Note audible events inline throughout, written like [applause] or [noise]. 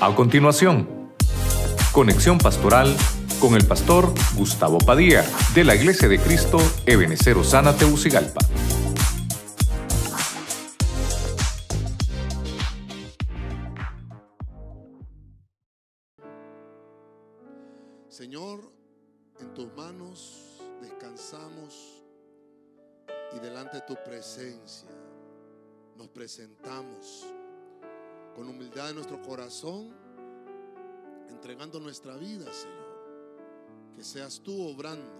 A continuación, conexión pastoral con el pastor Gustavo Padilla de la Iglesia de Cristo Ebenecer Osana Teucigalpa. Nuestra vida, Señor. Que seas tú obrando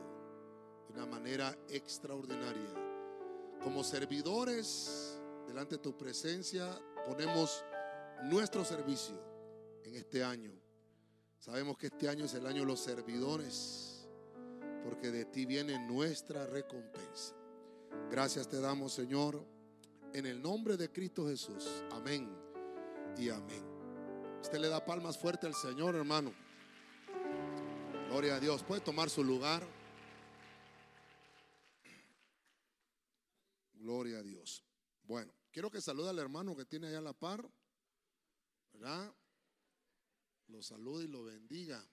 de una manera extraordinaria. Como servidores, delante de tu presencia, ponemos nuestro servicio en este año. Sabemos que este año es el año de los servidores, porque de ti viene nuestra recompensa. Gracias te damos, Señor, en el nombre de Cristo Jesús. Amén y amén. Usted le da palmas fuerte al Señor, hermano. Gloria a Dios. Puede tomar su lugar. Gloria a Dios. Bueno, quiero que salude al hermano que tiene allá a la par. ¿Verdad? Lo salude y lo bendiga.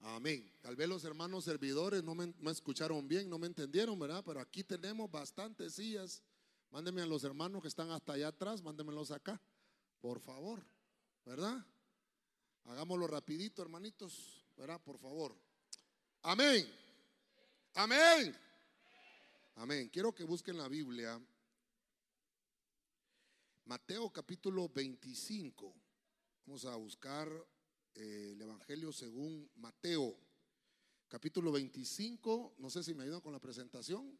Amén. Tal vez los hermanos servidores no me, me, escucharon bien, no me entendieron, ¿verdad? Pero aquí tenemos bastantes sillas. Mándenme a los hermanos que están hasta allá atrás, mándenmelos acá, por favor, ¿verdad? Hagámoslo rapidito, hermanitos, ¿verdad? Por favor. Amén. Amén. Amén. Quiero que busquen la Biblia. Mateo capítulo 25. Vamos a buscar eh, el Evangelio según Mateo. Capítulo 25. No sé si me ayudan con la presentación.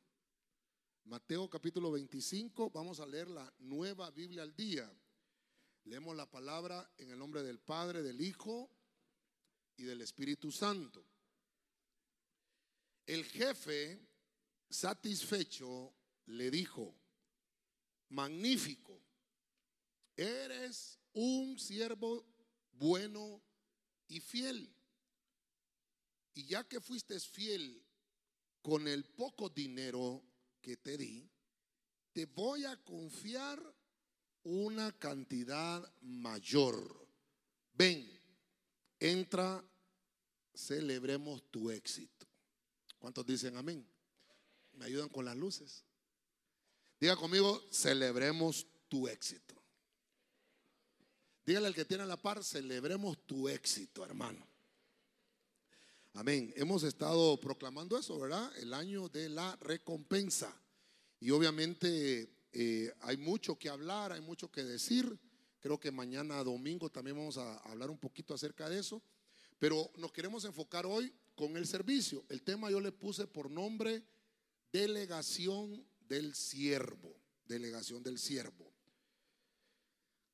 Mateo capítulo 25. Vamos a leer la nueva Biblia al día. Leemos la palabra en el nombre del Padre, del Hijo y del Espíritu Santo. El jefe, satisfecho, le dijo, magnífico, eres un siervo bueno y fiel. Y ya que fuiste fiel con el poco dinero que te di, te voy a confiar una cantidad mayor. Ven, entra, celebremos tu éxito. ¿Cuántos dicen amén? ¿Me ayudan con las luces? Diga conmigo, celebremos tu éxito. Dígale al que tiene la par, celebremos tu éxito, hermano. Amén. Hemos estado proclamando eso, ¿verdad? El año de la recompensa. Y obviamente eh, hay mucho que hablar, hay mucho que decir. Creo que mañana domingo también vamos a hablar un poquito acerca de eso. Pero nos queremos enfocar hoy con el servicio. El tema yo le puse por nombre delegación del siervo. Delegación del siervo.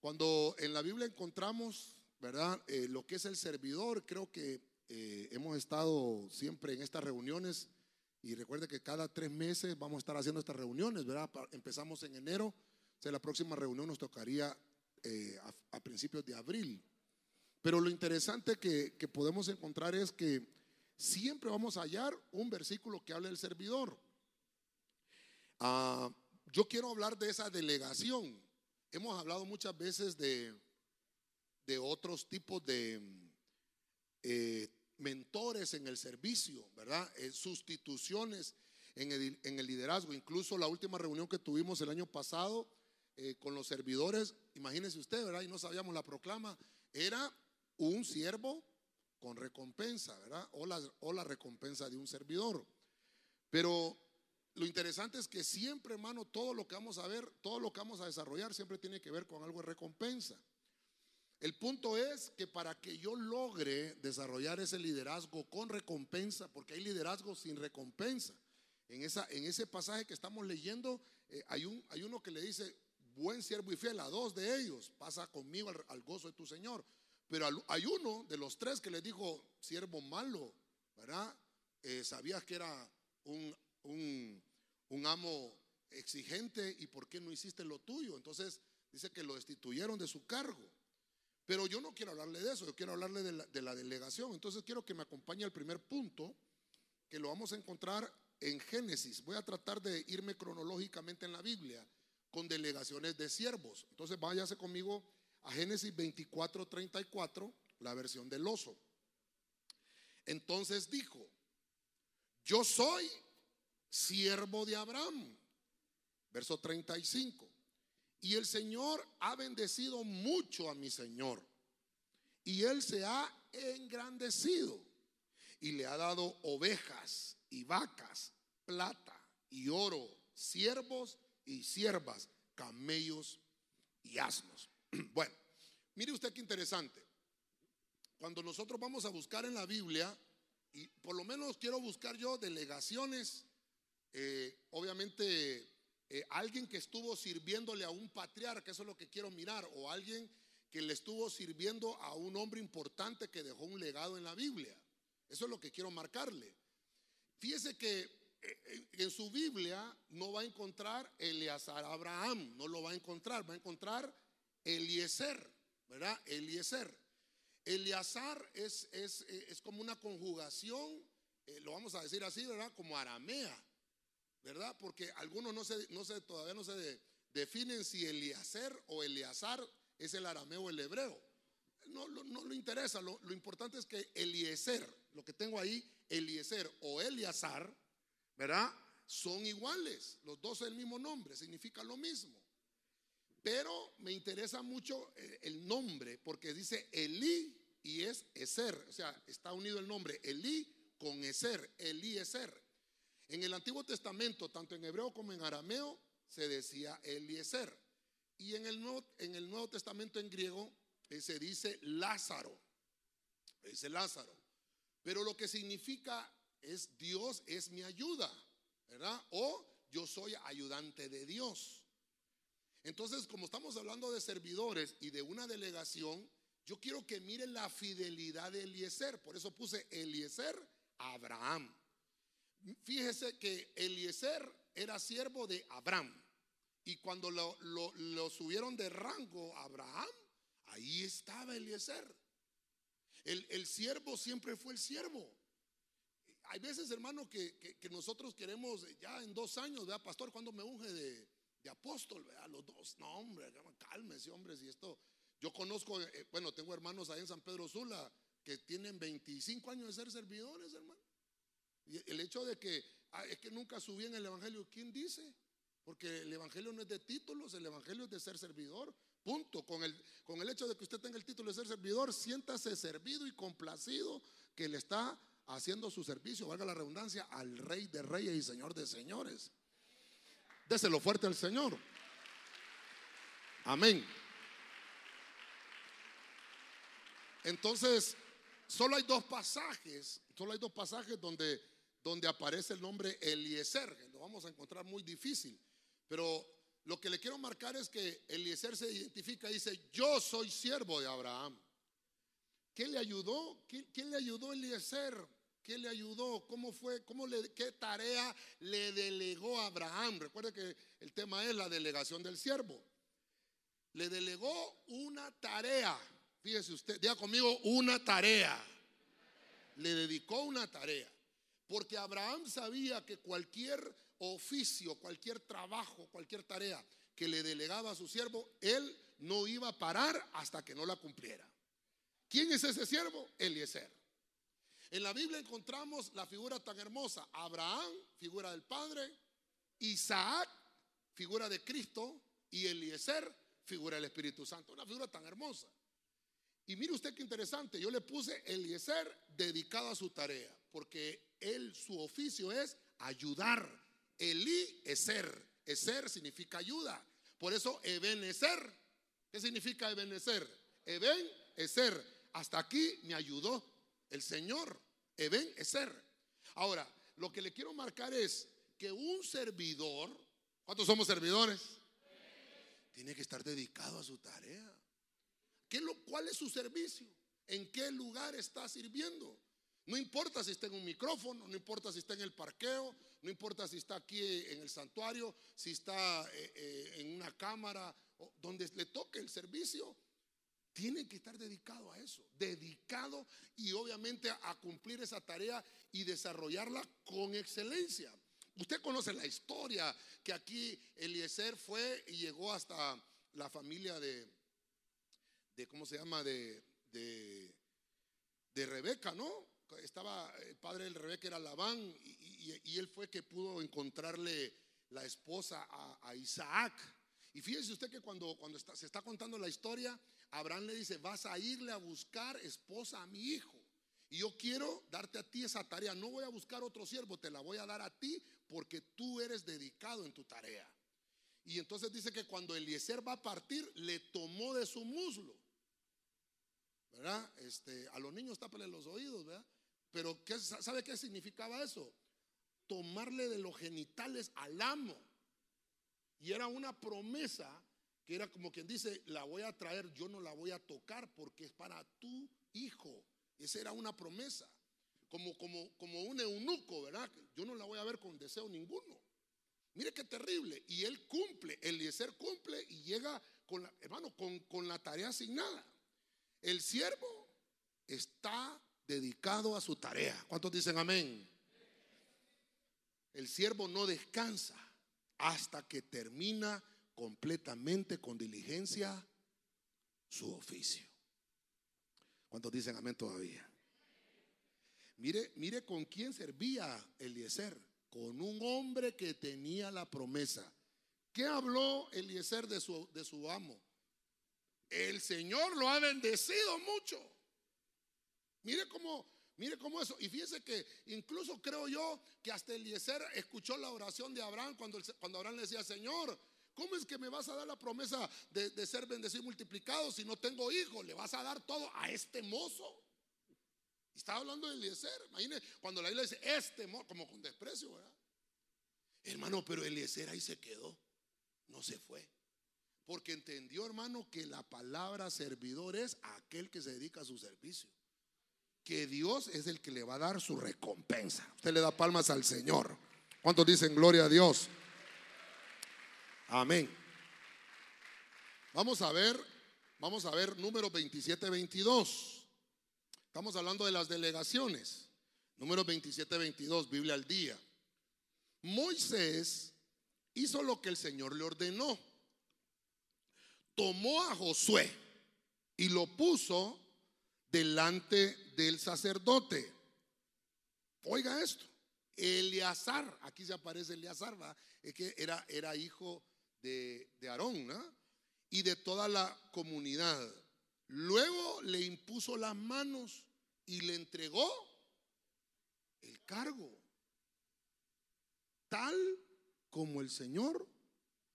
Cuando en la Biblia encontramos, ¿verdad? Eh, lo que es el servidor, creo que eh, hemos estado siempre en estas reuniones y recuerde que cada tres meses vamos a estar haciendo estas reuniones, ¿verdad? Empezamos en enero, o sea, la próxima reunión nos tocaría eh, a, principios de abril. Pero lo interesante que, podemos encontrar es que siempre vamos a hallar un versículo que habla del servidor. Uh, yo quiero hablar de esa delegación. Hemos hablado muchas veces de, de otros tipos de eh, mentores en el servicio, ¿verdad? Eh, sustituciones en el, liderazgo. Incluso la última reunión que tuvimos el año pasado eh, con los servidores, imagínese usted, ¿verdad? Y no sabíamos la proclama, era un siervo con recompensa, ¿verdad? O la, o la recompensa de un servidor. Pero lo interesante es que siempre, hermano, todo lo que vamos a ver, todo lo que vamos a desarrollar siempre tiene que ver con algo de recompensa. El punto es que para que yo logre desarrollar ese liderazgo con recompensa, porque hay liderazgo sin recompensa. En, esa, en ese pasaje que estamos leyendo, eh, hay, un, hay uno que le dice, buen siervo y fiel, a dos de ellos, pasa conmigo al, gozo de tu Señor. Pero hay uno de los tres que le dijo, siervo malo, ¿verdad? Eh, sabías que era un, un, un amo exigente y por qué no hiciste lo tuyo. Entonces dice que lo destituyeron de su cargo. Pero yo no quiero hablarle de eso, yo quiero hablarle de la, de la, delegación. Entonces quiero que me acompañe al primer punto, que lo vamos a encontrar en Génesis. Voy a tratar de irme cronológicamente en la Biblia con delegaciones de siervos. Entonces váyase conmigo a Génesis 24, 34, la versión del oso. Entonces dijo, yo soy siervo de Abraham. Verso 35. Y el Señor ha bendecido mucho a mi Señor. Y él se ha engrandecido. Y le ha dado ovejas y vacas, plata y oro, siervos y siervas, camellos y asnos. [clears throat] Bueno, mire usted qué interesante. Cuando nosotros vamos a buscar en la Biblia, y por lo menos quiero buscar yo delegaciones, eh, obviamente eh, alguien que estuvo sirviéndole a un patriarca, eso es lo que quiero mirar, o alguien que le estuvo sirviendo a un hombre importante que dejó un legado en la Biblia. Eso es lo que quiero marcarle. Fíjese que eh, en su Biblia no va a encontrar Eleazar Abraham, no lo va a encontrar, va a encontrar Eliezer, ¿verdad? Eliezer. Eleazar es, es, es como una conjugación, eh, lo vamos a decir así, ¿verdad? Como aramea, ¿verdad? Porque algunos no se, no se, todavía no se definen si Eliezer o Eleazar es el arameo o el hebreo. No, no, le interesa, lo, lo, importante es que Eliezer, lo que tengo ahí, Eliezer o Eleazar, ¿verdad? Son iguales, los dos el mismo nombre, significa lo mismo. Pero me interesa mucho eh, el nombre porque dice Elí y es Eser, o sea, está unido el nombre Elí con Eser, Eliezer. En el Antiguo Testamento, tanto en hebreo como en arameo, se decía Eliezer. Y en el Nuevo, en el Nuevo Testamento en griego eh, se dice Lázaro, dice Lázaro. Pero lo que significa es Dios es mi ayuda, ¿verdad? O yo soy ayudante de Dios. Entonces, como estamos hablando de servidores y de una delegación, yo quiero que miren la fidelidad de Eliezer. Por eso puse Eliezer a Abraham. Fíjese que Eliezer era siervo de Abraham. Y cuando lo, lo, subieron de rango a Abraham, ahí estaba Eliezer. El, el, siervo siempre fue el siervo. Hay veces, hermano, que, que, nosotros queremos ya en dos años, vea, pastor, cuando me unge de, de apóstol, vea, los dos. No, hombre, cálmese, hombre, si esto. Yo conozco, eh, bueno, tengo hermanos ahí en San Pedro Sula que tienen 25 años de ser servidores, hermano. El hecho de que ah, es que nunca subí en el Evangelio, ¿quién dice? Porque el Evangelio no es de títulos, el Evangelio es de ser servidor. Punto. Con el, con el hecho de que usted tenga el título de ser servidor, siéntase servido y complacido que le está haciendo su servicio, valga la redundancia, al Rey de Reyes y Señor de Señores. Déselo fuerte al Señor. Amén. Entonces, solo hay dos pasajes, solo hay dos pasajes donde, donde aparece el nombre Eliezer. Lo vamos a encontrar muy difícil. Pero lo que le quiero marcar es que Eliezer se identifica y dice, yo soy siervo de Abraham. ¿Qué le ayudó? ¿Quién, le ayudó Eliezer? ¿Qué le ayudó? ¿Cómo fue? ¿Cómo le, ¿Qué tarea le delegó a Abraham? Recuerde que el tema es la delegación del siervo. Le delegó una tarea. Fíjese usted, diga conmigo una tarea. Le dedicó una tarea. Porque Abraham sabía que cualquier oficio, cualquier trabajo, cualquier tarea que le delegaba a su siervo, él no iba a parar hasta que no la cumpliera. ¿Quién es ese siervo? Eliezer. En la Biblia encontramos la figura tan hermosa. Abraham, figura del Padre. Isaac, figura de Cristo. Y Eliezer, figura del Espíritu Santo. Una figura tan hermosa. Y mire usted qué interesante. Yo le puse Eliezer dedicado a su tarea. Porque él, su oficio es ayudar. Elí, Eser. Eser significa ayuda. Por eso, Ebenezer. ¿Qué significa Ebenezer? Eben, Eser hasta aquí me ayudó el Señor. Eben Eser. Ahora, lo que le quiero marcar es que un servidor, ¿cuántos somos servidores? Tiene que estar dedicado a su tarea. ¿Qué lo, ¿Cuál es su servicio? ¿En qué lugar está sirviendo? No importa si está en un micrófono, no importa si está en el parqueo, no importa si está aquí en el santuario, si está eh, eh, en una cámara, donde le toque el servicio, tiene que estar dedicado a eso, dedicado y obviamente a cumplir esa tarea y desarrollarla con excelencia. Usted conoce la historia que aquí Eliezer fue y llegó hasta la familia de, de ¿cómo se llama? De, de, de Rebeca, ¿no? Estaba, el padre de Rebeca era Labán y, él fue que pudo encontrarle la esposa a, Isaac. Y fíjese usted que cuando, cuando se está contando la historia, Abraham le dice, vas a irle a buscar esposa a mi hijo. Y yo quiero darte a ti esa tarea. No voy a buscar otro siervo, te la voy a dar a ti porque tú eres dedicado en tu tarea. Y entonces dice que cuando Eliezer va a partir, le tomó de su muslo. Este, a los niños tápale los oídos, ¿verdad? Pero ¿qué, ¿sabe qué significaba eso? Tomarle de los genitales al amo. Y era una promesa que era como quien dice, la voy a traer, yo no la voy a tocar porque es para tu hijo. Esa era una promesa. Como, como, como un eunuco, ¿verdad? Yo no la voy a ver con deseo ninguno. Mire qué terrible. Y él cumple, Eliezer cumple y llega con hermano, con, con la tarea asignada. El siervo está dedicado a su tarea. ¿Cuántos dicen amén? El siervo no descansa hasta que termina completamente con diligencia su oficio. ¿Cuántos dicen amén todavía? Mire, mire con quién servía Eliezer con un hombre que tenía la promesa. ¿Qué habló Eliezer de su, de su amo? El Señor lo ha bendecido mucho. Mire cómo, mire cómo eso. Y fíjese que incluso creo yo que hasta Eliezer escuchó la oración de Abraham cuando, Abraham le decía, Señor, ¿cómo es que me vas a dar la promesa de, ser bendecido y multiplicado si no tengo hijos? ¿Le vas a dar todo a este mozo? Estaba hablando de Eliezer. Imagínese cuando la Biblia dice este como con desprecio. Hermano, pero Eliezer ahí se quedó. No se fue. Porque entendió, hermano, que la palabra servidor es aquel que se dedica a su servicio. Que Dios es el que le va a dar su recompensa. Usted le da palmas al Señor. ¿Cuántos dicen gloria a Dios? Amén. Vamos a ver, vamos a ver número 27, 22. Estamos hablando de las delegaciones. Número 27, 22, Biblia al día. Moisés hizo lo que el Señor le ordenó. Tomó a Josué y lo puso delante del sacerdote. Oiga esto. Eleazar, aquí se aparece Eleazar, es que era, era hijo de, de Aarón, ¿no? y de toda la comunidad. Luego le impuso las manos y le entregó el cargo, tal como el Señor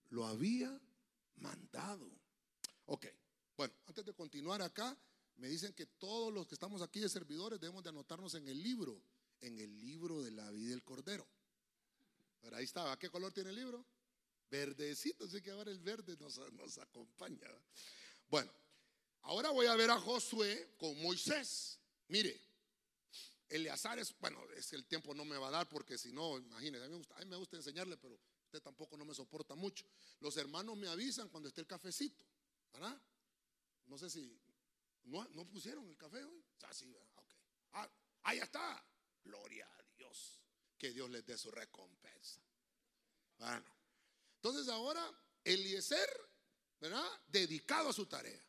lo había mandado. Ok, bueno, antes de continuar acá, me dicen que todos los que estamos aquí de servidores debemos de anotarnos en el libro, en el libro de la vida del Cordero. Pero ahí estaba, ¿qué color tiene el libro? Verdecito, así que ahora el verde nos, acompaña. Bueno, ahora voy a ver a Josué con Moisés. Mire, Eleazar es, bueno, es el tiempo no me va a dar porque si no, imagínese, a mí, me gusta, a mí me gusta enseñarle, pero usted tampoco no me soporta mucho. Los hermanos me avisan cuando esté el cafecito, ¿verdad? No sé si, ¿no, pusieron el café hoy? Ah, sí, ok. Ah, ahí está. Gloria a Dios. Que Dios les dé su recompensa. Bueno, entonces ahora Eliezer, ¿verdad? Dedicado a su tarea.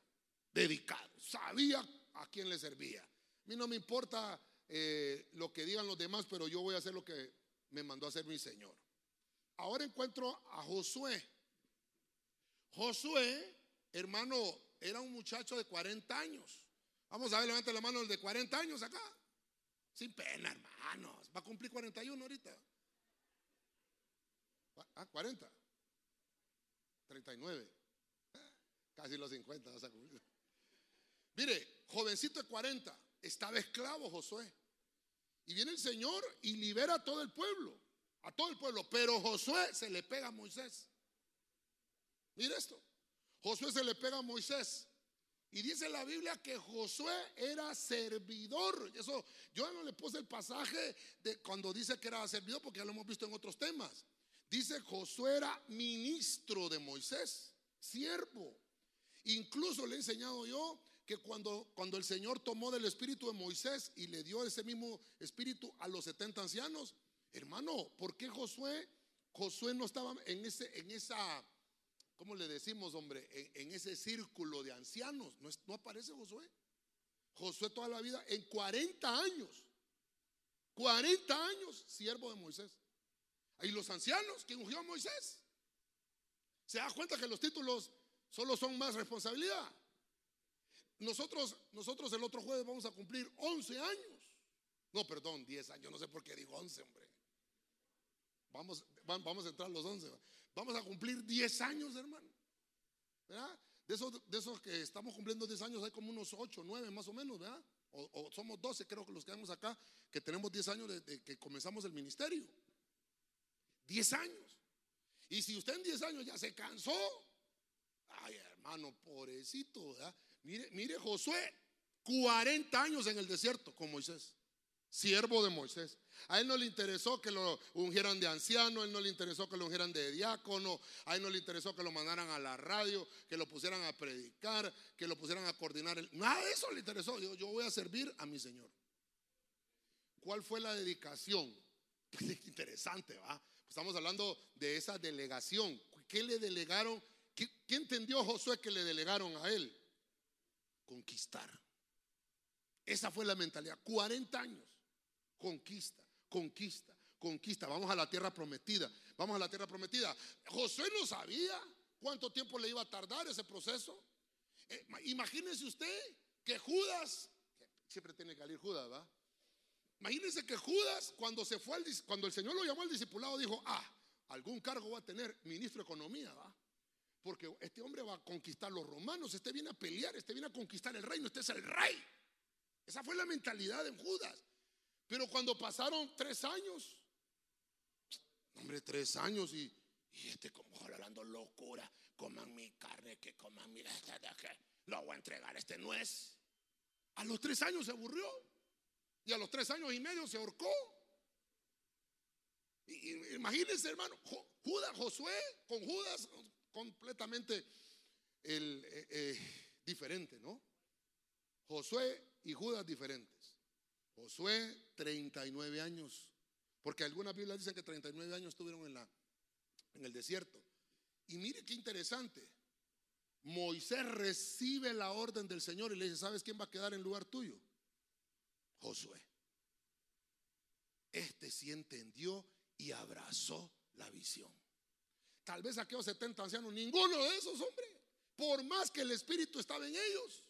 Dedicado. Sabía a quién le servía a mí no me importa eh, lo que digan los demás, pero yo voy a hacer lo que me mandó a hacer mi Señor. Ahora encuentro a Josué. Josué, hermano, era un muchacho de 40 años. Vamos a ver, levanta la mano el de 40 años acá. Sin pena, hermanos. Va a cumplir 41 ahorita. Ah, 40. 39. Casi los 50 vas a cumplir. Mire, jovencito de 40 estaba esclavo Josué. Y viene el Señor y libera a todo el pueblo, a todo el pueblo. Pero Josué se le pega a Moisés. Mire esto. Josué se le pega a Moisés. Y dice la Biblia que Josué era servidor. Eso, yo no le puse el pasaje de cuando dice que era servidor, porque ya lo hemos visto en otros temas. Dice Josué era ministro de Moisés, siervo. Incluso le he enseñado yo que cuando, cuando el Señor tomó del espíritu de Moisés y le dio ese mismo espíritu a los 70 ancianos, hermano, ¿por qué Josué, Josué no estaba en, ese, en esa, ¿cómo le decimos, hombre? En, ese círculo de ancianos. ¿No, ¿No aparece Josué? Josué toda la vida, en 40 años, 40 años, siervo de Moisés. Y los ancianos, ¿quién ungió a Moisés? ¿Se da cuenta que los títulos solo son más responsabilidad? Nosotros, nosotros el otro jueves vamos a cumplir 11 años. No, perdón, 10 años. No sé por qué digo 11, hombre. Vamos, vamos a entrar los 11. Vamos a cumplir 10 años, hermano. ¿Verdad? De esos, de que estamos cumpliendo 10 años, hay como unos 8, 9 más o menos, ¿verdad? O, somos 12, creo que los que vemos acá, que tenemos 10 años desde que comenzamos el ministerio. 10 años. Y si usted en 10 años ya se cansó, ay hermano, pobrecito, ¿verdad? Mire, mire Josué, 40 años en el desierto con Moisés, siervo de Moisés. A él no le interesó que lo ungieran de anciano, a él no le interesó que lo ungieran de diácono, a él no le interesó que lo mandaran a la radio, que lo pusieran a predicar, que lo pusieran a coordinar. Nada de eso le interesó. Yo, yo voy a servir a mi Señor. ¿Cuál fue la dedicación? [laughs] Pues interesante, ¿va? Estamos hablando de esa delegación. ¿Qué le delegaron? ¿Qué, ¿Qué entendió Josué que le delegaron a él? Conquistar. Esa fue la mentalidad. 40 años. Conquista conquista, conquista. Vamos a la tierra prometida, vamos a la tierra prometida. Josué no sabía cuánto tiempo le iba a tardar ese proceso. Eh, imagínese usted que Judas, siempre tiene que salir Judas, ¿va? Imagínense que Judas, cuando se fue al, cuando el Señor lo llamó al discipulado, dijo, ah, algún cargo va a tener ministro de economía, ¿va? Porque este hombre va a conquistar los romanos, este viene a pelear, este viene a conquistar el reino, este es el rey. Esa fue la mentalidad de Judas. Pero cuando pasaron tres años, hombre, tres años y, este como hablando locura, coman mi carne, que coman mi, [laughs] lo voy a entregar, este no es. A los tres años se aburrió y a los tres años y medio se ahorcó. Y, imagínense, hermano, Judas, Josué con Judas completamente eh, eh, diferente, ¿no? Josué y Judas diferentes. Josué, 39 años. Porque algunas Biblias dicen que 39 años estuvieron en, la, en el desierto. Y mire qué interesante. Moisés recibe la orden del Señor y le dice, ¿sabes quién va a quedar en lugar tuyo? Josué. Este sí entendió y abrazó la visión. Tal vez aquellos 70 ancianos, ninguno de esos, hombres, por más que el Espíritu estaba en ellos,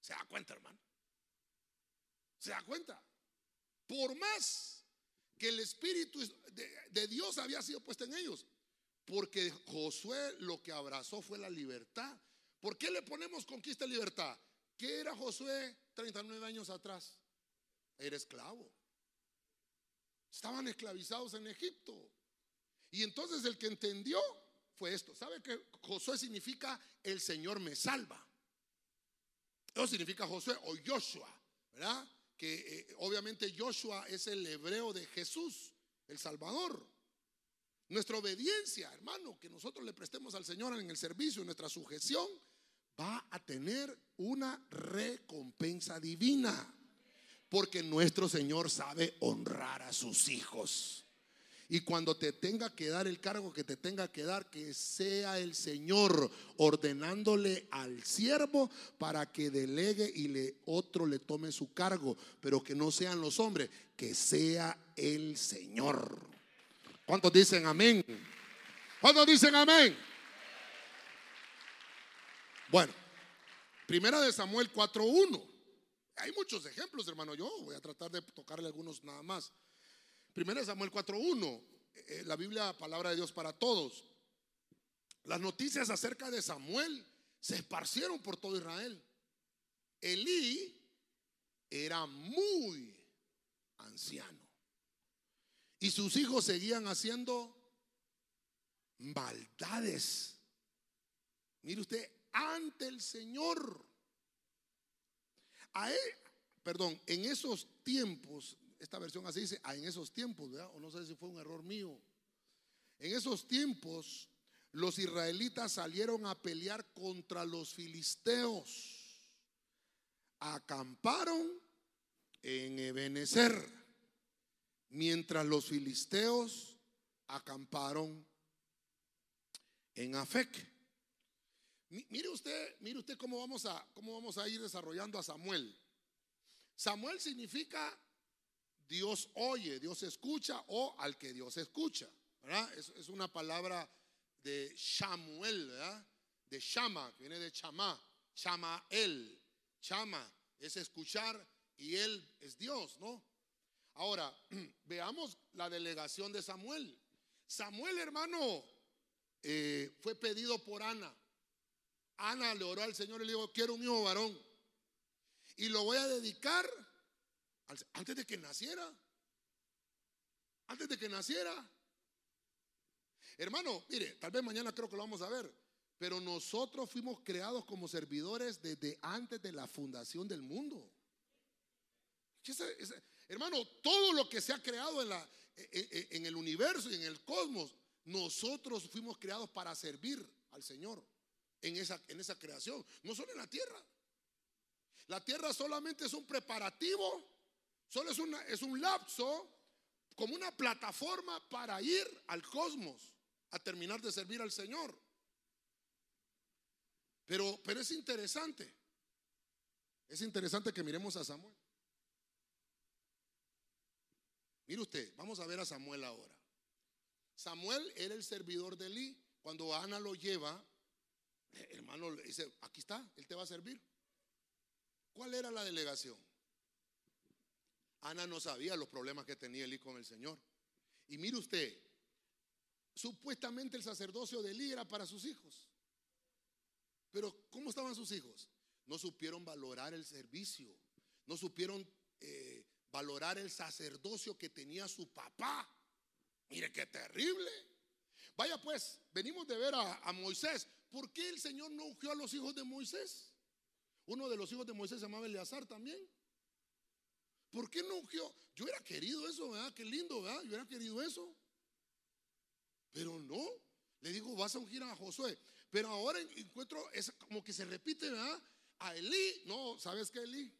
se da cuenta, hermano. ¿Se da cuenta? Por más que el Espíritu de, Dios había sido puesto en ellos, porque Josué lo que abrazó fue la libertad. ¿Por qué le ponemos conquista y libertad? ¿Qué era Josué 39 años atrás? Era esclavo. Estaban esclavizados en Egipto. Y entonces el que entendió fue esto. ¿Sabe que Josué significa el Señor me salva? Eso significa Josué o Joshua, ¿verdad? Que eh, obviamente Joshua es el hebreo de Jesús, el Salvador. Nuestra obediencia, hermano, que nosotros le prestemos al Señor en el servicio, nuestra sujeción, va a tener una recompensa divina. Porque nuestro Señor sabe honrar a sus hijos. Y cuando te tenga que dar el cargo que te tenga que dar, que sea el Señor ordenándole al siervo para que delegue y le, otro le tome su cargo, pero que no sean los hombres, que sea el Señor. ¿Cuántos dicen amén? ¿Cuántos dicen amén? Bueno, primera de Samuel 4.1. Hay muchos ejemplos, hermano. Yo voy a tratar de tocarle algunos nada más. Primero Samuel 4.1, eh, la Biblia, palabra de Dios para todos. Las noticias acerca de Samuel se esparcieron por todo Israel. Elí era muy anciano. Y sus hijos seguían haciendo maldades. Mire usted, ante el Señor. A él, perdón, en esos tiempos esta versión así dice, ah, en esos tiempos, O no sé si fue un error mío. En esos tiempos, los israelitas salieron a pelear contra los filisteos. Acamparon en Ebenezer, mientras los filisteos acamparon en Afec. Mire usted, mire usted cómo vamos a cómo vamos a ir desarrollando a Samuel. Samuel significa Dios oye, Dios escucha o al que Dios escucha. ¿verdad? Es, una palabra de Samuel, ¿verdad? De Shama, que viene de Chama él, Chama es escuchar y él es Dios, ¿no? Ahora, [clears throat] veamos la delegación de Samuel. Samuel, hermano, eh, fue pedido por Ana. Ana le oró al Señor y le dijo, quiero un hijo varón. Y lo voy a dedicar antes de que naciera. Antes de que naciera. Hermano, mire, tal vez mañana creo que lo vamos a ver. Pero nosotros fuimos creados como servidores desde antes de la fundación del mundo. hermano, todo lo que se ha creado en, la, en el universo y en el cosmos, nosotros fuimos creados para servir al Señor en esa, en esa creación, no solo en la tierra. La tierra solamente es un preparativo, solo es, una, es un lapso, como una plataforma para ir al cosmos a terminar de servir al Señor. Pero, es interesante, es interesante que miremos a Samuel. Mire usted, vamos a ver a Samuel ahora. Samuel era el servidor de Eli. Cuando Ana lo lleva, hermano le dice, aquí está, él te va a servir. ¿Cuál era la delegación? Ana no sabía los problemas que tenía Elí con el Señor. Y mire usted, supuestamente el sacerdocio de Elí era para sus hijos. Pero ¿cómo estaban sus hijos? No supieron valorar el servicio, no supieron eh, valorar el sacerdocio que tenía su papá. Mire qué terrible. Vaya pues, venimos de ver a, a Moisés. ¿Por qué el Señor no ungió a los hijos de Moisés? Uno de los hijos de Moisés se llamaba Eleazar también. ¿Por qué no ungió? Yo hubiera querido eso, ¿verdad? Qué lindo, ¿verdad? Yo hubiera querido eso. Pero no. Le digo, vas a ungir a Josué. Pero ahora encuentro, es como que se repite, ¿verdad? A Elí. No, ¿sabes qué, Elí?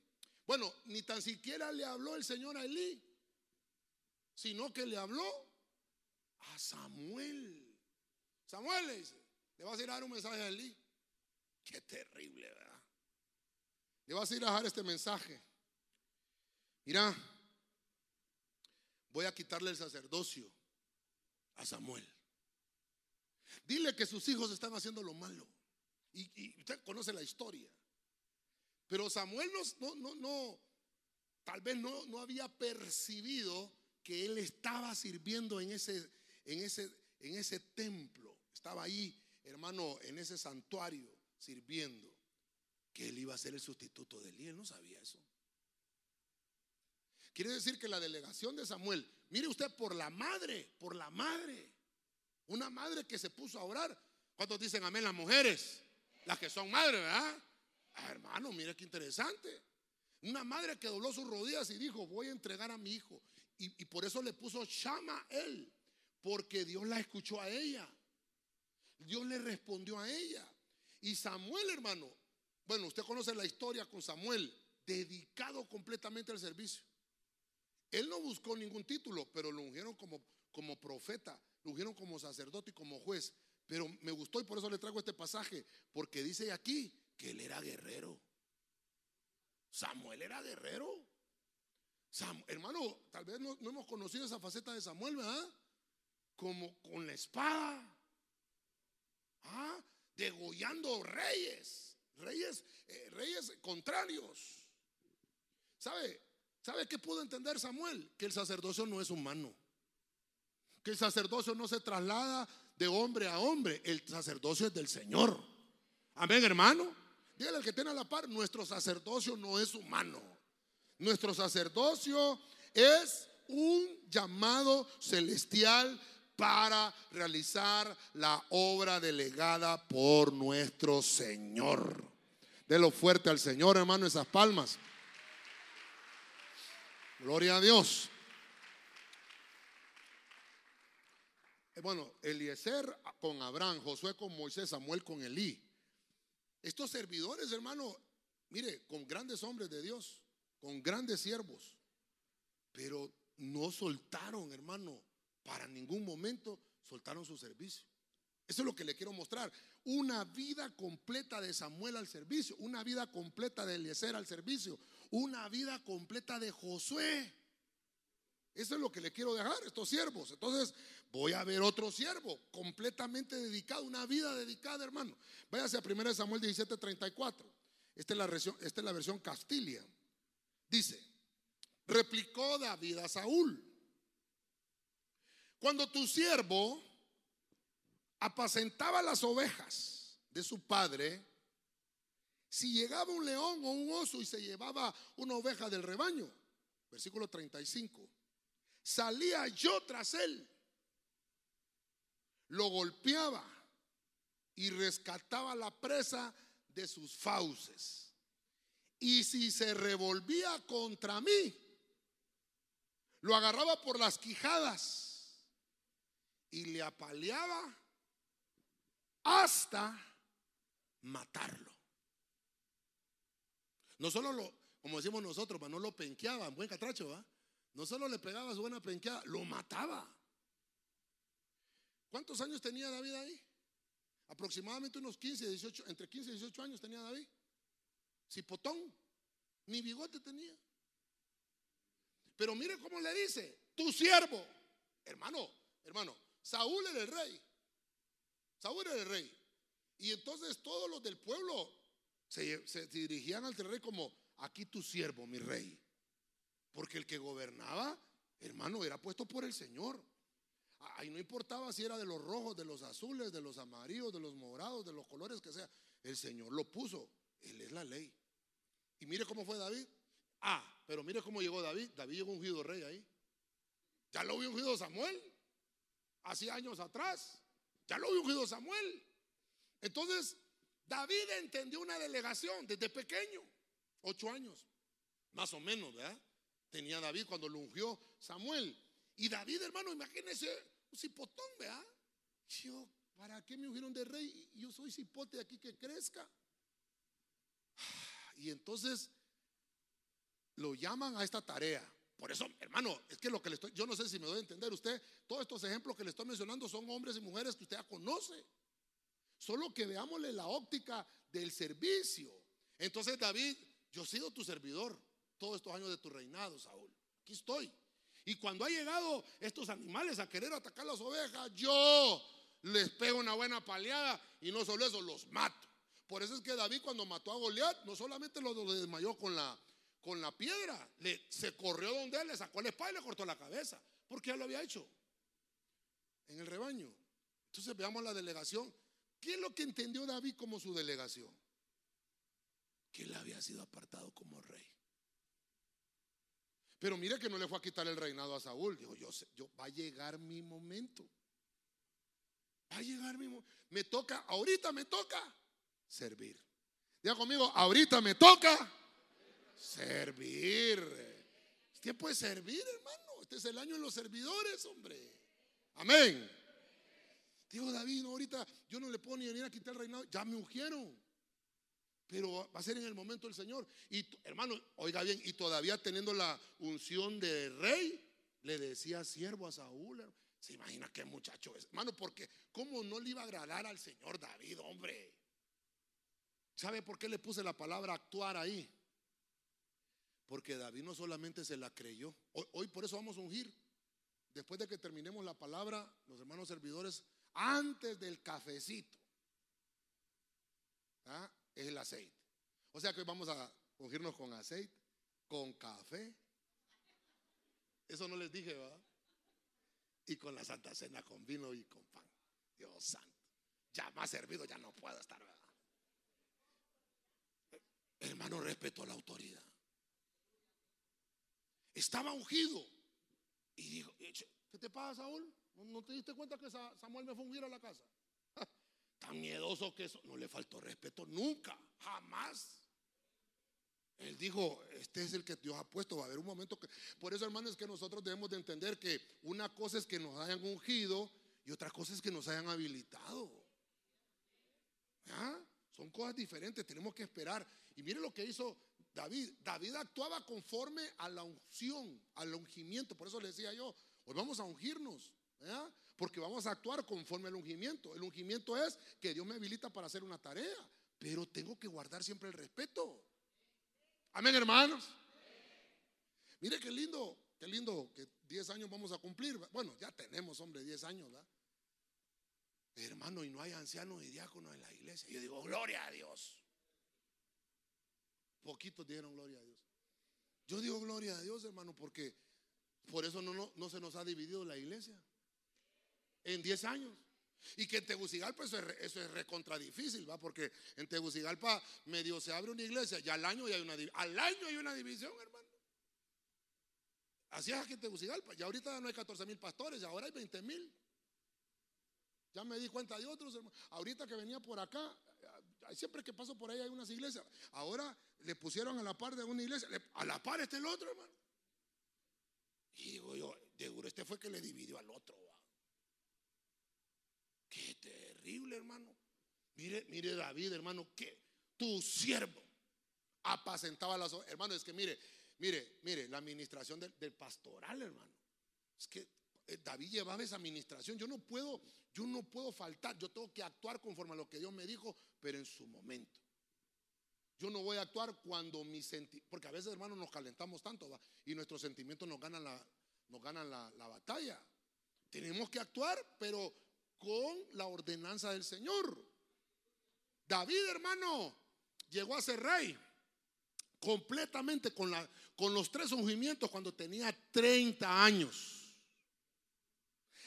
Bueno, ni tan siquiera le habló el Señor a Elí, sino que le habló a Samuel. Samuel le dice, le vas a ir a dar un mensaje a Elí. Qué terrible, ¿verdad? Le vas a ir a dejar este mensaje. Mira, voy a quitarle el sacerdocio a Samuel. Dile que sus hijos están haciendo lo malo. Y, usted conoce la historia. Pero Samuel no, no, no, tal vez no, no había percibido que él estaba sirviendo en ese, en, ese, en ese templo. Estaba ahí, hermano, en ese santuario sirviendo que él iba a ser el sustituto de Elí. Él no sabía eso. Quiere decir que la delegación de Samuel, mire usted por la madre, por la madre, una madre que se puso a orar. ¿Cuántos dicen amén las mujeres? Las que son madres, ¿verdad? Ah, hermano, mire qué interesante. Una madre que dobló sus rodillas y dijo, voy a entregar a mi hijo. Y, por eso le puso llama él, porque Dios la escuchó a ella. Dios le respondió a ella. Y Samuel, hermano, bueno, usted conoce la historia con Samuel, dedicado completamente al servicio. Él no buscó ningún título, pero lo ungieron como, como profeta, lo ungieron como sacerdote y como juez. Pero me gustó y por eso le traigo este pasaje, porque dice aquí que él era guerrero. Samuel era guerrero. hermano, tal vez no, no, hemos conocido esa faceta de Samuel, ¿verdad? Como con la espada. ¿Ah? Degollando reyes reyes, eh, reyes contrarios. ¿Sabe? ¿Sabe qué pudo entender Samuel? Que el sacerdocio no es humano. Que el sacerdocio no se traslada de hombre a hombre. El sacerdocio es del Señor. Amén, hermano. Dígale al que tiene a la par, nuestro sacerdocio no es humano. Nuestro sacerdocio es un llamado celestial para realizar la obra delegada por nuestro Señor. De lo fuerte al Señor, hermano, esas palmas. Gloria a Dios. Eh, bueno, Eliezer con Abraham, Josué con Moisés, Samuel con Elí. Estos servidores, hermano, mire, con grandes hombres de Dios, con grandes siervos, pero no soltaron, hermano, para ningún momento soltaron su servicio. Eso es lo que le quiero mostrar. Una vida completa de Samuel al servicio, una vida completa de Eliezer al servicio, una vida completa de Josué. Eso es lo que le quiero dejar estos siervos. Entonces, voy a ver otro siervo completamente dedicado, una vida dedicada, hermano. Váyase a 1 Samuel 17:34. Esta es la versión, esta es la versión Castilla. Dice, replicó David a Saúl. Cuando tu siervo apacentaba las ovejas de su padre, si llegaba un león o un oso y se llevaba una oveja del rebaño, versículo 35, salía yo tras él, lo golpeaba y rescataba la presa de sus fauces. Y si se revolvía contra mí, lo agarraba por las quijadas y le apaleaba hasta matarlo. No solo lo, como decimos nosotros, no lo penqueaba, buen catracho, ¿va? No solo le pegaba su buena penqueada, lo mataba. ¿Cuántos años tenía David ahí? Aproximadamente unos 15, 18, entre 15 y 18 años tenía David. Cipotón, ni bigote tenía. Pero mire cómo le dice, tu siervo, hermano, hermano, Saúl era el rey. Saúl era el rey. Y entonces todos los del pueblo se, dirigían al rey como, aquí tu siervo, mi rey. Porque el que gobernaba, hermano, era puesto por el Señor. Ahí no importaba si era de los rojos, de los azules, de los amarillos, de los morados, de los colores que sea. El Señor lo puso. Él es la ley. Y mire cómo fue David. Ah, pero mire cómo llegó David. David llegó ungido rey ahí. Ya lo había ungido Samuel. Hace años atrás. Ya lo había ungido Samuel. Entonces, David entendió una delegación desde pequeño. Ocho años. Más o menos, ¿verdad? Tenía David cuando lo ungió Samuel. Y David, hermano, imagínese un cipotón, ¿verdad? Yo, ¿para qué me ungieron de rey? Yo soy cipote aquí que crezca. Y entonces lo llaman a esta tarea. Por eso, hermano, es que lo que le estoy, yo no sé si me doy a entender usted, todos estos ejemplos que le estoy mencionando son hombres y mujeres que usted ya conoce. Solo que veámosle la óptica del servicio. Entonces, David, yo he sido tu servidor todos estos años de tu reinado, Saúl. Aquí estoy. Y cuando ha llegado estos animales a querer atacar las ovejas, yo les pego una buena paleada y no solo eso, los mato. Por eso es que David cuando mató a Goliat, no solamente lo, desmayó con la, con la piedra, le, se corrió donde él, le sacó la espada y le cortó la cabeza, porque ya lo había hecho en el rebaño. Entonces veamos la delegación. ¿Qué es lo que entendió David como su delegación? Que él había sido apartado como rey. Pero mire que no le fue a quitar el reinado a Saúl. Dijo, yo, yo va a llegar mi momento. Va a llegar mi momento. Me toca, ahorita me toca servir. Diga conmigo, ahorita me toca servir. Es tiempo de servir, hermano. Este es el año de los servidores, hombre. Amén. Digo, David, ahorita yo no le puedo ni venir a quitar el reinado. Ya me ungieron. Pero va a ser en el momento del Señor. Y hermano, oiga bien, y todavía teniendo la unción de rey, le decía siervo a Saúl. Se imagina qué muchacho es. Hermano, porque ¿cómo no le iba a agradar al Señor David, hombre? ¿Sabe por qué le puse la palabra actuar ahí? Porque David no solamente se la creyó. Hoy, por eso vamos a ungir. Después de que terminemos la palabra, los hermanos servidores, antes del cafecito, ¿ah? es el aceite. O sea que hoy vamos a ungirnos con aceite, con café. Eso no les dije, ¿verdad? Y con la Santa Cena, con vino y con pan. Dios santo. Ya más servido, ya no puedo estar, ¿verdad? hermano respetó la autoridad. Estaba ungido. Y dijo, ¿qué te pasa, Saúl? ¿No, te diste cuenta que Samuel me fue a a la casa? Tan miedoso que eso. No le faltó respeto nunca, jamás. Él dijo, este es el que Dios ha puesto, va a haber un momento que... Por eso, hermanos, es que nosotros debemos de entender que una cosa es que nos hayan ungido y otra cosa es que nos hayan habilitado. Son cosas diferentes, tenemos que esperar. Y mire lo que hizo David. David actuaba conforme a la unción, al ungimiento. Por eso le decía yo, hoy vamos a ungirnos. Porque vamos a actuar conforme al ungimiento. El ungimiento es que Dios me habilita para hacer una tarea, pero tengo que guardar siempre el respeto. Amén, hermanos. Mire qué lindo, qué lindo que 10 años vamos a cumplir. Bueno, ya tenemos, hombre, 10 años, ¿verdad? Hermano, y no hay ancianos y diáconos en la iglesia. Yo digo, gloria a Dios. Poquitos dieron gloria a Dios. Yo digo gloria a Dios, hermano, porque por eso no, se nos ha dividido la iglesia. En 10 años. Y que en Tegucigalpa eso es, eso es recontra difícil, ¿va? Porque en Tegucigalpa medio se abre una iglesia, ya al año ya hay una al año hay una división, hermano. Así es aquí en Tegucigalpa. Ya ahorita no hay 14 mil pastores, ahora hay 20 mil. Ya me di cuenta de otros, hermano. Ahorita que venía por acá, siempre que paso por ahí hay unas iglesias. Ahora le pusieron a la par de una iglesia, a la par está el otro, hermano. Y digo yo, seguro este fue que le dividió al otro. Qué terrible, hermano. Mire, mire David, hermano, que tu siervo apacentaba las Hermano, es que mire, mire, mire, la administración del, pastoral, hermano. Es que eh, David llevaba esa administración. Yo no puedo, yo no puedo faltar. Yo tengo que actuar conforme a lo que Dios me dijo, pero en su momento. Yo no voy a actuar cuando mi sentimiento, porque a veces hermanos nos calentamos tanto y nuestros sentimientos nos ganan, la, nos ganan la, la batalla. Tenemos que actuar, pero con la ordenanza del Señor. David, hermano, llegó a ser rey completamente con, los tres ungimientos cuando tenía 30 años.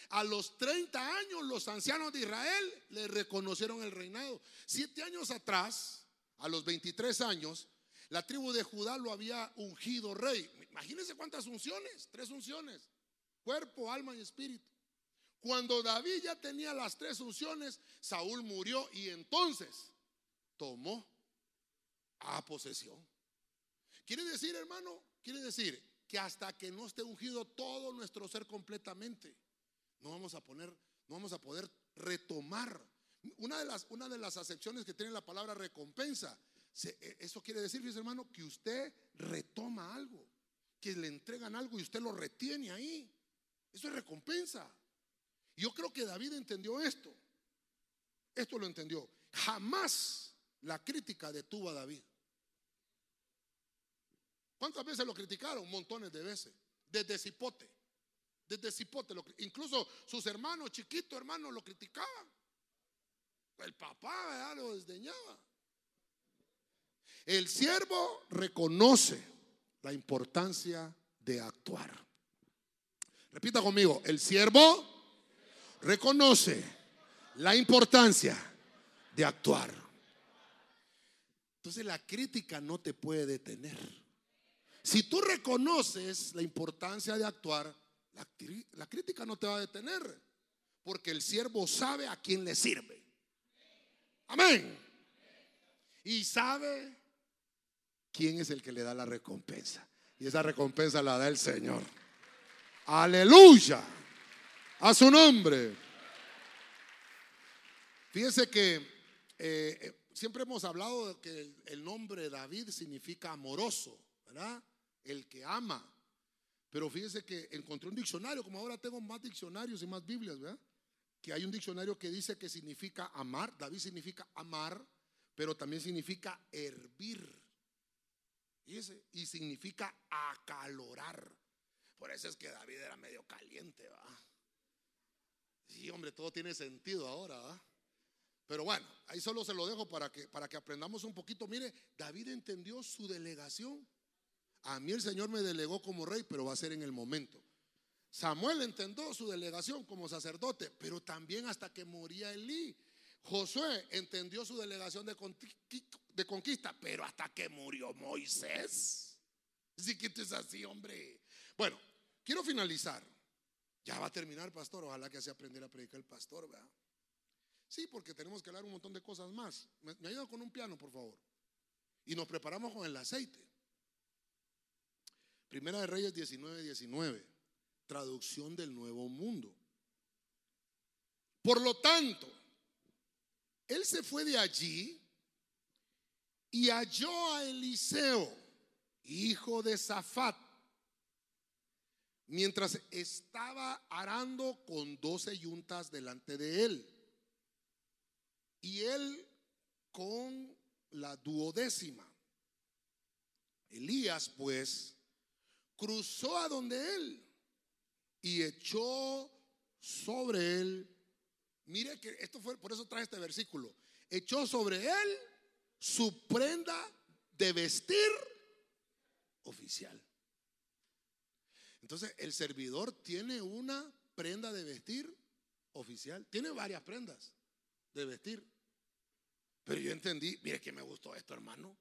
A los 30 años los ancianos de Israel le reconocieron el reinado. Siete años atrás, a los 23 años, la tribu de Judá lo había ungido rey. Imagínense cuántas unciones, tres unciones, cuerpo, alma y espíritu. Cuando David ya tenía las tres unciones, Saúl murió y entonces tomó a posesión. Quiere decir, hermano, quiere decir que hasta que no esté ungido todo nuestro ser completamente, no vamos a poner, no vamos a poder retomar una de las, una de las acepciones que tiene la palabra recompensa, e, eso quiere decir, fíjese hermano, que usted retoma algo, que le entregan algo y usted lo retiene ahí. Eso es recompensa. Yo creo que David entendió esto. Esto lo entendió. Jamás la crítica detuvo a David. ¿Cuántas veces lo criticaron? Montones de veces. Desde Cipote. Desde Cipote. incluso sus hermanos, chiquitos hermanos, lo criticaban. El papá lo desdeñaba. El siervo reconoce la importancia de actuar. Repita conmigo, el siervo reconoce la importancia de actuar. Entonces la crítica no te puede detener. Si tú reconoces la importancia de actuar, la, crítica no te va a detener, porque el siervo sabe a quién le sirve. Amén. Y sabe quién es el que le da la recompensa. Y esa recompensa la da el Señor. Aleluya. A su nombre. Fíjese que eh, eh, siempre hemos hablado de que el, nombre David significa amoroso, ¿verdad? El que ama. Pero fíjese que encontré un diccionario, como ahora tengo más diccionarios y más Biblias, ¿verdad? que hay un diccionario que dice que significa amar. David significa amar, pero también significa hervir. Y significa acalorar. Por eso es que David era medio caliente, ¿va? Sí, hombre, todo tiene sentido ahora, ¿va? Pero bueno, ahí solo se lo dejo para que, para que aprendamos un poquito. Mire, David entendió su delegación. A mí el Señor me delegó como rey, pero va a ser en el momento. Samuel entendió su delegación como sacerdote, pero también hasta que moría Elí. Josué entendió su delegación de, conquista, pero hasta que murió Moisés. Sí que esto es así, hombre. Bueno, quiero finalizar. Ya va a terminar, pastor. Ojalá que se aprendiera a predicar el pastor, ¿verdad? Sí, porque tenemos que hablar un montón de cosas más. Me, me ayuda con un piano, por favor. Y nos preparamos con el aceite. Primera de Reyes 19, 19 traducción del Nuevo Mundo. Por lo tanto, él se fue de allí y halló a Eliseo, hijo de Zafat, mientras estaba arando con doce yuntas delante de él. Y él con la duodécima. Elías, pues, cruzó a donde él y echó sobre él. Mire que esto fue, por eso trae este versículo. Echó sobre él su prenda de vestir oficial. Entonces, el servidor tiene una prenda de vestir oficial. Tiene varias prendas de vestir. Pero yo entendí, mire que me gustó esto, hermano.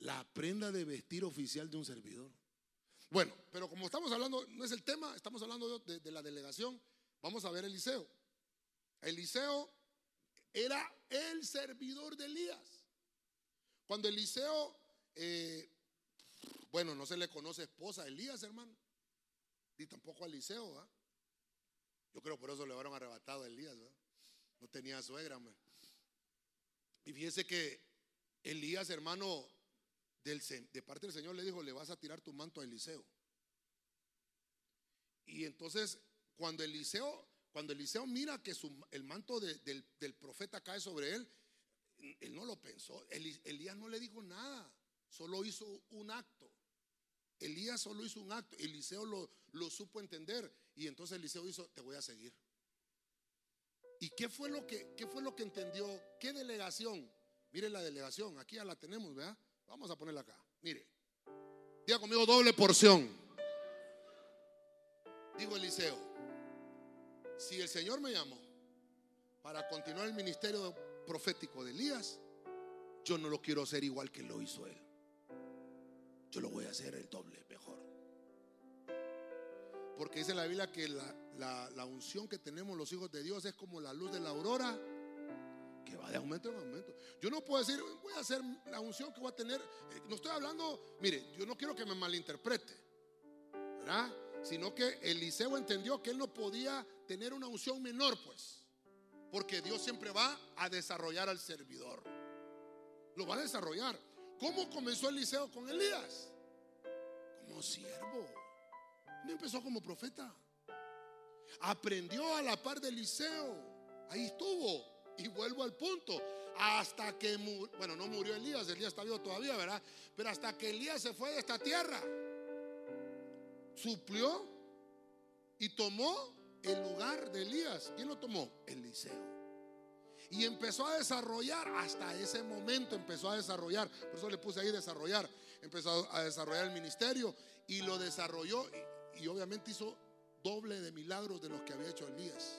La prenda de vestir oficial de un servidor. Bueno, pero como estamos hablando, no es el tema, estamos hablando de, la delegación, vamos a ver Eliseo. Eliseo era el servidor de Elías. Cuando Eliseo, eh, bueno, no se le conoce esposa a Elías, hermano, ni tampoco a Eliseo, Yo creo por eso le fueron arrebatado a Elías, No tenía suegra, Y fíjese que Elías, hermano, de parte del Señor le dijo, le vas a tirar tu manto a Eliseo. Y entonces, cuando Eliseo, cuando Eliseo mira que el manto del, profeta cae sobre él, él no lo pensó. Elías no le dijo nada, solo hizo un acto. Elías solo hizo un acto. Eliseo lo, lo supo entender. Y entonces Eliseo hizo, te voy a seguir. ¿Y qué fue lo que, qué fue lo que entendió? ¿Qué delegación? Mire la delegación, aquí ya la tenemos, ¿verdad? Vamos a ponerla acá. Mire. Diga conmigo doble porción. Digo Eliseo, si el Señor me llamó para continuar el ministerio profético de Elías, yo no lo quiero hacer igual que lo hizo él. Yo lo voy a hacer el doble, mejor. Porque dice la Biblia que la, la unción que tenemos los hijos de Dios es como la luz de la aurora que va de aumento en aumento. Yo no puedo decir, voy a hacer la unción que voy a tener. Eh, no estoy hablando, mire, yo no quiero que me malinterprete, ¿verdad? Sino que Eliseo entendió que él no podía tener una unción menor, pues. Porque Dios siempre va a desarrollar al servidor. Lo va a desarrollar. ¿Cómo comenzó Eliseo con Elías? Como siervo. No empezó como profeta. Aprendió a la par de Eliseo. Ahí estuvo. Y vuelvo al punto. Hasta que, bueno, no murió Elías, Elías está vivo todavía, ¿verdad? Pero hasta que Elías se fue de esta tierra, suplió y tomó el lugar de Elías. ¿Quién lo tomó? Eliseo. Y empezó a desarrollar, hasta ese momento empezó a desarrollar, por eso le puse ahí desarrollar, empezó a desarrollar el ministerio y lo desarrolló y, obviamente hizo doble de milagros de los que había hecho Elías.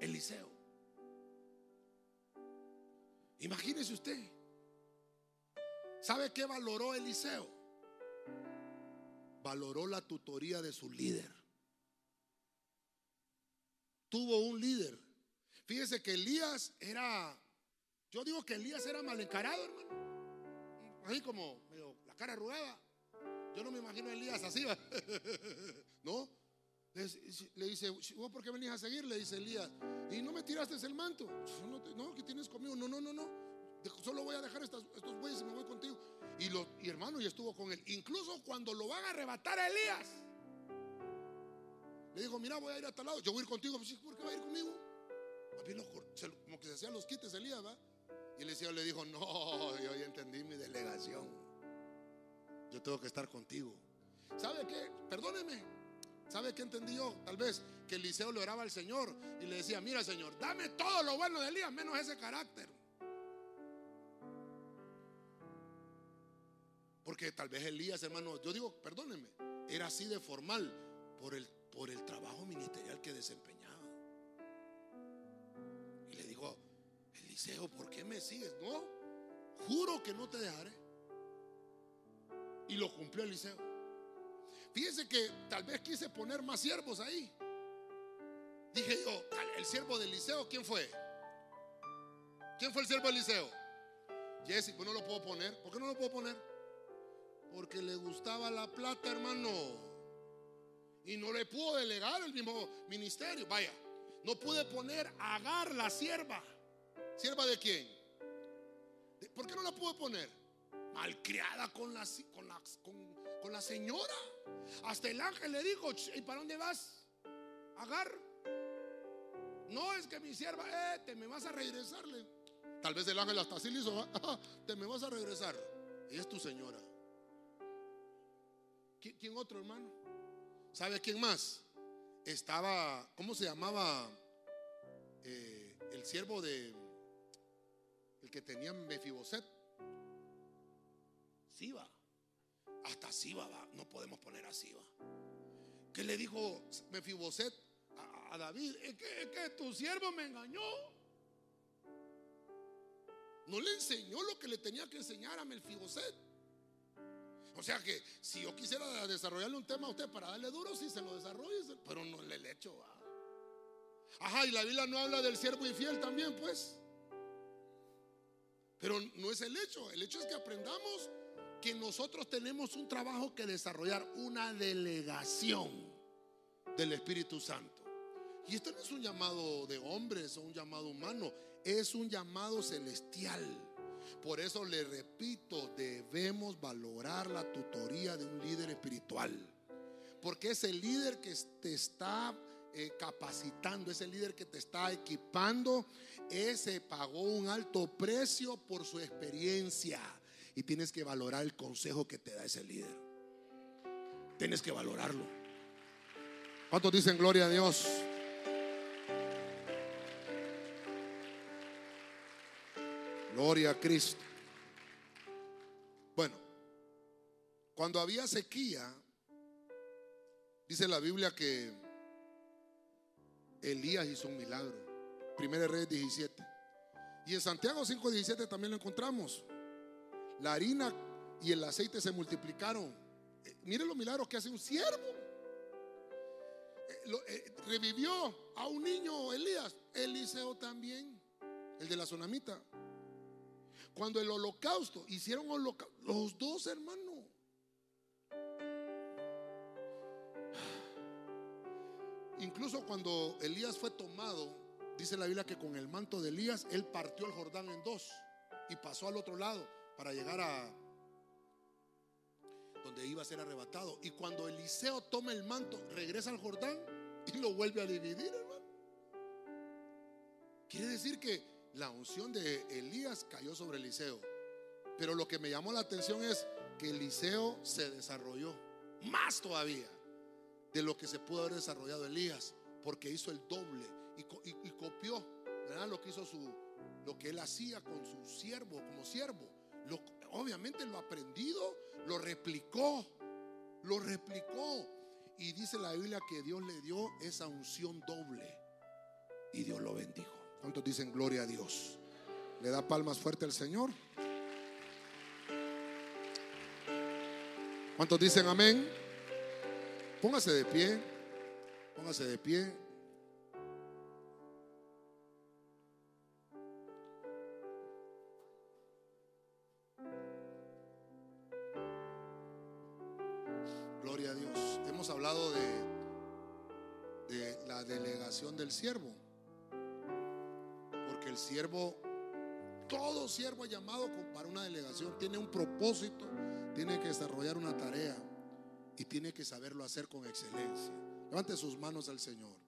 Eliseo. Imagínese usted. ¿Sabe qué valoró Eliseo? Valoró la tutoría de su líder. Tuvo un líder. Fíjese que Elías era, yo digo que Elías era mal encarado, hermano. Así como la cara arrugada. Yo no me imagino a Elías así, [laughs] ¿no? Le, dice, ¿vos por qué venís a seguir? Le dice Elías, ¿y no me tiraste el manto? No, no ¿qué tienes conmigo? No, no, no, no. Solo voy a dejar estos bueyes y me voy contigo. Y, lo, y hermano, y estuvo con él. Incluso cuando lo van a arrebatar a Elías, le dijo, mira, voy a ir a tal lado. Yo voy a ir contigo. ¿Por qué va a ir conmigo? Como que se hacían los quites Elías, ¿va? Y el Eliseo le dijo, no, [laughs] yo ya entendí mi delegación. Yo tengo que estar contigo. ¿Sabe qué? Perdóneme. ¿Sabe qué entendí yo? Tal vez que Eliseo le oraba al Señor y le decía, mira Señor, dame todo lo bueno de Elías, menos ese carácter. Porque tal vez Elías, hermano, yo digo, perdónenme, era así de formal por el, por el trabajo ministerial que desempeñaba. Eliseo, ¿por qué me sigues? No, juro que no te dejaré. Y lo cumplió Eliseo. Fíjense que tal vez quise poner más siervos ahí. Dije yo, el siervo de Eliseo, ¿quién fue? ¿Quién fue el siervo de Eliseo? Jesse, pues no lo puedo poner. ¿Por qué no lo puedo poner? Porque le gustaba la plata, hermano. Y no le pudo delegar el mismo ministerio. Vaya, no pude poner a Agar la sierva. ¿Sierva de quién? ¿Por qué no la pude poner? Malcriada con la, con la, con la señora. Hasta el ángel le dijo, ¿y para dónde vas? Agar. No es que mi sierva, eh, te me vas a regresarle. Tal vez el ángel hasta así le hizo, te me vas a regresar. Y es tu señora. ¿Quién otro hermano? ¿Sabe quién más? Estaba, ¿cómo se llamaba? Eh, el siervo de, el que tenía Mefiboset. Siba. Hasta Siba va. No podemos poner a Siba. ¿Qué le dijo Mefiboset a, David? Es que, que tu siervo me engañó. No le enseñó lo que le tenía que enseñar a Mefiboset. O sea que si yo quisiera desarrollarle un tema a usted para darle duro, sí se lo desarrolle, pero no le le echo. Ajá, y la Biblia no habla del siervo infiel también, pues. Pero no es el hecho. El hecho es que aprendamos que nosotros tenemos un trabajo que desarrollar, una delegación del Espíritu Santo. Y esto no es un llamado de hombres o un llamado humano, es un llamado celestial. Por eso le repito, debemos valorar la tutoría de un líder espiritual. Porque es el líder que te está eh, capacitando, ese líder que te está equipando, ese pagó un alto precio por su experiencia. Y tienes que valorar el consejo que te da ese líder. Tienes que valorarlo. ¿Cuántos dicen gloria a Dios? Gloria a Cristo. Bueno, cuando había sequía, dice la Biblia que Elías hizo un milagro. Primera Reyes 17. Y en Santiago 5:17 también lo encontramos. La harina y el aceite se multiplicaron. Eh, miren los milagros que hace un siervo. Eh, eh, revivió a un niño Elías, Eliseo también, el de la tsunamita. Cuando el holocausto, hicieron los dos hermanos. Incluso cuando Elías fue tomado, dice la Biblia que con el manto de Elías, él partió el Jordán en dos y pasó al otro lado para llegar a donde iba a ser arrebatado. Y cuando Eliseo toma el manto, regresa al Jordán y lo vuelve a dividir, hermano. Quiere decir que la unción de Elías cayó sobre Eliseo. Pero lo que me llamó la atención es que Eliseo se desarrolló más todavía de lo que se pudo haber desarrollado Elías, porque hizo el doble y, copió lo que hizo su, lo que él hacía con su siervo, como siervo. obviamente lo aprendido, lo replicó, lo replicó. Y dice la Biblia que Dios le dio esa unción doble y Dios lo bendijo. ¿Cuántos dicen gloria a Dios? ¿Le da palmas fuerte al Señor? ¿Cuántos dicen amén? Póngase de pie. Póngase de pie. Gloria a Dios. Hemos hablado de, de la delegación del siervo el siervo, todo siervo llamado para una delegación tiene un propósito, tiene que desarrollar una tarea y tiene que saberlo hacer con excelencia. Levante sus manos al Señor.